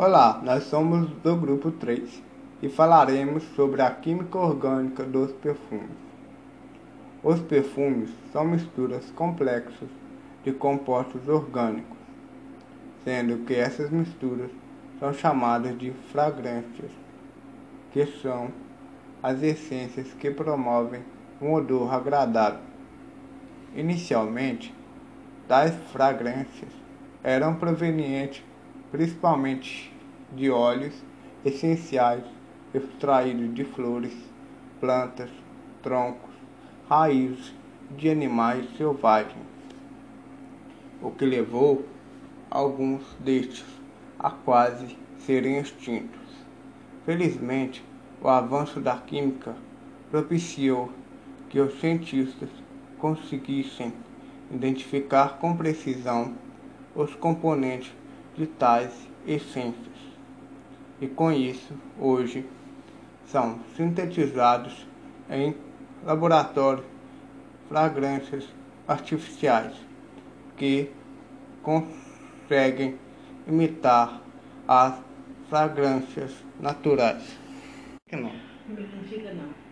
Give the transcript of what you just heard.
Olá, nós somos do grupo 3 e falaremos sobre a química orgânica dos perfumes. Os perfumes são misturas complexas de compostos orgânicos, sendo que essas misturas são chamadas de fragrâncias, que são as essências que promovem um odor agradável. Inicialmente, tais fragrâncias eram provenientes principalmente de óleos essenciais extraídos de flores, plantas, troncos, raízes de animais selvagens, o que levou alguns destes a quase serem extintos. Felizmente, o avanço da química propiciou que os cientistas conseguissem identificar com precisão os componentes de tais essências. E com isso, hoje, são sintetizados em laboratório fragrâncias artificiais que conseguem imitar as fragrâncias naturais. Não fica não.